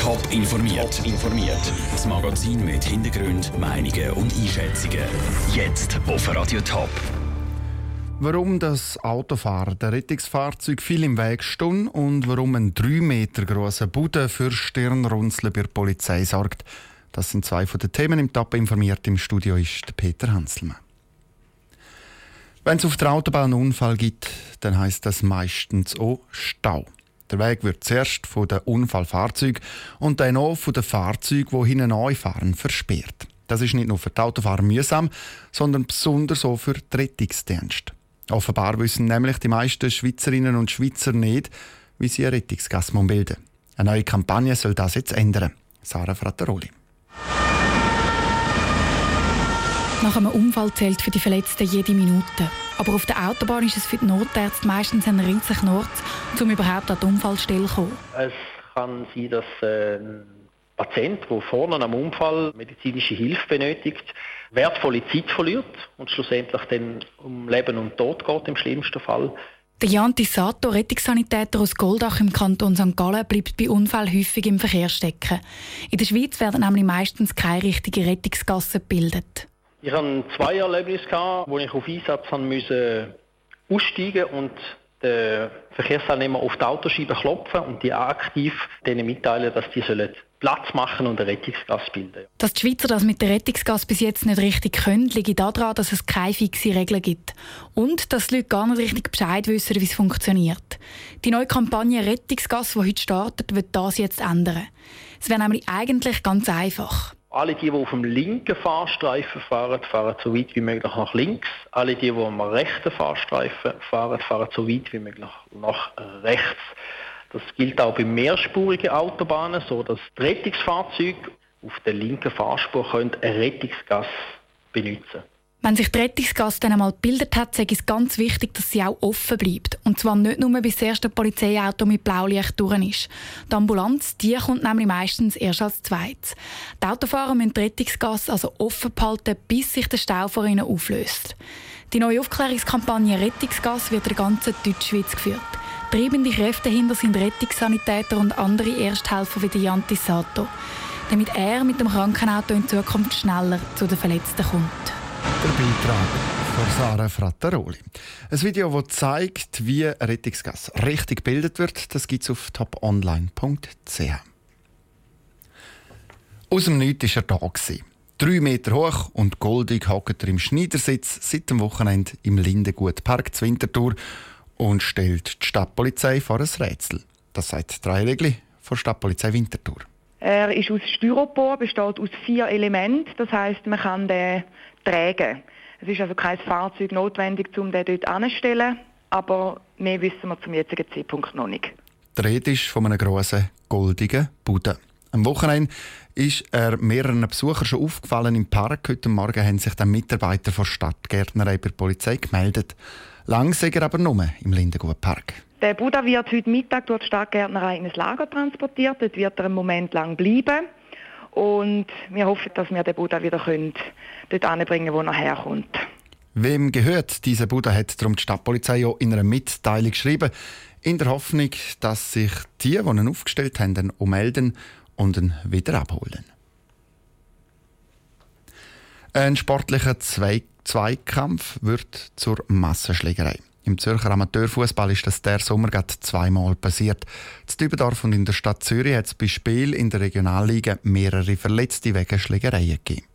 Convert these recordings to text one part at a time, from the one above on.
Top informiert. informiert. Das Magazin mit Hintergrund, Meinungen und Einschätzungen. Jetzt auf Radio Top. Warum das Autofahrer der Rettungsfahrzeug viel im Weg stehen und warum ein 3 Meter großer Bude für Stirnrunzeln bei der Polizei sorgt, das sind zwei von den Themen im Top informiert. Im Studio ist Peter Hanselmann. Wenn es auf der Autobahn einen Unfall gibt, dann heißt das meistens auch Stau. Der Weg wird zuerst von den Unfallfahrzeugen und dann auch von den Fahrzeugen, die hinten fahren, versperrt. Das ist nicht nur für die Autofahrer mühsam, sondern besonders auch für die Rettungsdienste. Offenbar wissen nämlich die meisten Schweizerinnen und Schweizer nicht, wie sie eine Rettungsgasse bilden Eine neue Kampagne soll das jetzt ändern. Sarah Frattaroli. Nach einem Unfall zählt für die Verletzten jede Minute. Aber auf der Autobahn ist es für die Notärzte meistens ein riesiger Knurz, um überhaupt an die Unfallstelle zu kommen. Es kann sein, dass ein Patient, der vorne am Unfall medizinische Hilfe benötigt, wertvolle Zeit verliert und schlussendlich dann um Leben und Tod geht im schlimmsten Fall. Der Jan Sato, Rettungssanitäter aus Goldach im Kanton St. Gallen, bleibt bei Unfall häufig im Verkehr stecken. In der Schweiz werden nämlich meistens keine richtigen Rettungsgassen gebildet. Ich hatte zwei Erlebnisse, wo ich auf Einsatz musste aussteigen und den Verkehrsteilnehmer auf die Autoscheibe klopfen und die aktiv denen mitteilen, dass sollen Platz machen und eine Rettungsgasse bilden. Dass die Schweizer das mit der Rettungsgasse bis jetzt nicht richtig können, liegt daran, dass es keine fixe Regeln gibt. Und dass die Leute gar nicht richtig Bescheid wissen, wie es funktioniert. Die neue Kampagne Rettungsgasse, die heute startet, wird das jetzt ändern. Es wäre nämlich eigentlich ganz einfach. Alle die, die auf dem linken Fahrstreifen fahren, fahren so weit wie möglich nach links. Alle die, die am rechten Fahrstreifen fahren, fahren so weit wie möglich nach rechts. Das gilt auch bei mehrspurigen Autobahnen, so dass die Rettungsfahrzeuge auf der linken Fahrspur können eine Rettungsgasse benutzen. Wenn sich die Rettungsgasse dann einmal gebildet hat, ist es ganz wichtig, dass sie auch offen bleibt. Und zwar nicht nur, bis das erste Polizeiauto mit Blaulicht durch ist. Die Ambulanz die kommt nämlich meistens erst als zweites. Die Autofahrer müssen die Rettungsgasse also offen behalten, bis sich der Stau vor ihnen auflöst. Die neue Aufklärungskampagne Rettungsgas wird in der ganzen Deutschschweiz geführt. Treibende Kräfte hinter sind Rettungssanitäter und andere Ersthelfer wie Jan Sato, damit er mit dem Krankenauto in Zukunft schneller zu den Verletzten kommt. Der Beitrag von Sarah Frattaroli. Ein Video, das zeigt, wie Rettungsgas richtig gebildet wird, das gibt es auf toponline.ch. Aus dem Nichts war er da. Drei Meter hoch und goldig hockt er im Schneidersitz seit dem Wochenende im Lindengutpark zu Winterthur und stellt die Stadtpolizei vor ein Rätsel. Das sagt drei Regeln von Stadtpolizei Winterthur. Er ist aus Styropor, besteht aus vier Elementen. Das heißt, man kann den tragen. Es ist also kein Fahrzeug notwendig, um den dort anzustellen, aber mehr wissen wir zum jetzigen Zeitpunkt noch nicht. Die Rede ist von einem grossen, goldigen Bude. Am Wochenende ist er mehreren Besuchern schon aufgefallen im Park. Heute Morgen haben sich dann Mitarbeiter der Stadtgärtnerei bei der Polizei gemeldet. Lang sei er aber nur im Lindengut Park. Der Buddha wird heute Mittag durch die Stadtgärtnerei in ein Lager transportiert. Dort wird er einen Moment lang bleiben. Und wir hoffen, dass wir den Buddha wieder können dort anbringen wo er herkommt. Wem gehört dieser Buddha, hat darum die Stadtpolizei auch in einer Mitteilung geschrieben, in der Hoffnung, dass sich die, die ihn aufgestellt haben, dann melden und ihn wieder abholen. Ein sportlicher Zweikampf wird zur Massenschlägerei. Im Zürcher Amateurfußball ist das der Sommer gerade zweimal passiert. In Dübendorf und in der Stadt Zürich hat es bei Spiel in der Regionalliga mehrere Verletzte wegen Schlägereien gegeben.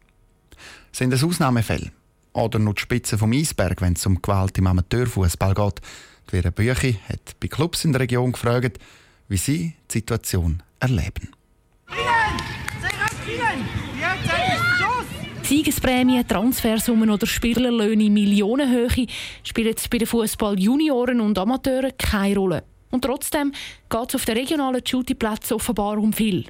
Sind das Ausnahmefälle? Oder nur die Spitze vom Eisberg, wenn es um Gewalt im Amateurfußball geht? Die Vera Büchi hat bei Clubs in der Region gefragt, wie sie die Situation erleben. Siegesprämien, Transfersummen oder Spielerlöhne Millionenhöhe spielen bei den Fußball-Junioren und Amateuren keine Rolle. Und trotzdem geht es auf den regionalen Shootingplätzen offenbar um viel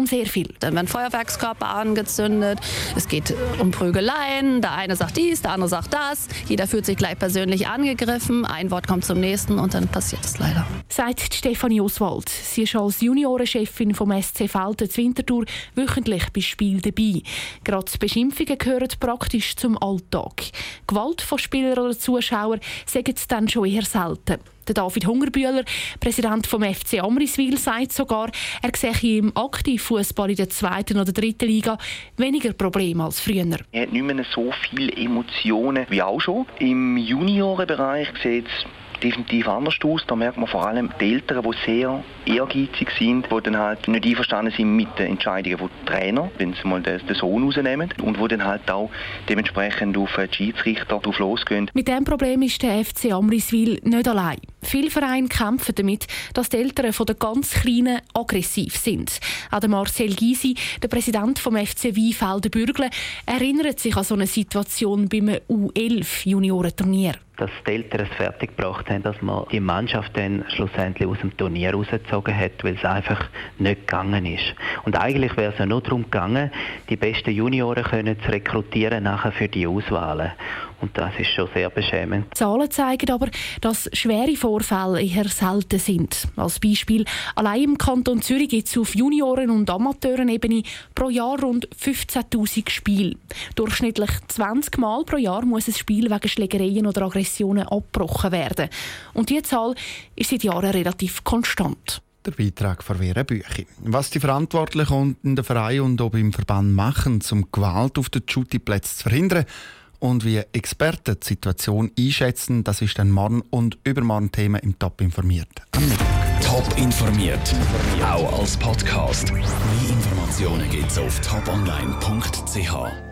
um sehr viel. Dann werden Feuerwerkskörper angezündet, es geht um Prügeleien, der eine sagt dies, der andere sagt das, jeder fühlt sich gleich persönlich angegriffen, ein Wort kommt zum nächsten und dann passiert es leider. Sagt Stefanie Oswald. Sie ist als Juniorenchefin vom SC Felten Winterthur wöchentlich bei Spiel dabei. Gerade Beschimpfungen gehören praktisch zum Alltag. Gewalt von Spielern oder Zuschauern sagen es dann schon eher selten. Der David Hungerbühler, Präsident vom FC Amriswil, sagt sogar, er sehe im Aktivfußball in der zweiten oder dritten Liga weniger Probleme als früher. Er hat nicht mehr so viele Emotionen wie auch schon. Im Juniorenbereich sieht es definitiv anders aus. Da merkt man vor allem die Eltern, die sehr ehrgeizig sind, die dann halt nicht einverstanden sind mit den Entscheidungen der Trainer, wenn sie mal den, Sohn rausnehmen und die dann halt auch dementsprechend auf die Schiedsrichter drauf losgehen. Mit diesem Problem ist der FC Amriswil nicht allein. Viele Vereine kämpfen damit, dass die Eltern von den ganz Kleinen aggressiv sind. Auch Marcel Gysi, der Präsident vom FC Weinfelden Bürgle, erinnert sich an so eine Situation beim U11-Juniorenturnier dass die Eltern es fertiggebracht haben, dass man die Mannschaft dann schlussendlich aus dem Turnier rausgezogen hat, weil es einfach nicht gegangen ist. Und eigentlich wäre es ja nur darum gegangen, die besten Junioren können zu rekrutieren nachher für die Auswahlen. Und das ist schon sehr beschämend. Zahlen zeigen aber, dass schwere Vorfälle eher selten sind. Als Beispiel, allein im Kanton Zürich gibt es auf Junioren- und Amateurenebene pro Jahr rund 15'000 Spiele. Durchschnittlich 20 Mal pro Jahr muss ein Spiel wegen Schlägereien oder Aggressionen abgebrochen werden. Und diese Zahl ist seit Jahren relativ konstant der Beitrag von Vera Büchi. Was die Verantwortlichen in der Verein und ob im Verband machen, um Gewalt auf den Shootingplätzen zu verhindern, und wie Experten die Situation einschätzen, das ist dann morgen und übermorgen Thema im Top informiert. Top informiert, auch als Podcast. Mehr Informationen gibt's auf toponline.ch.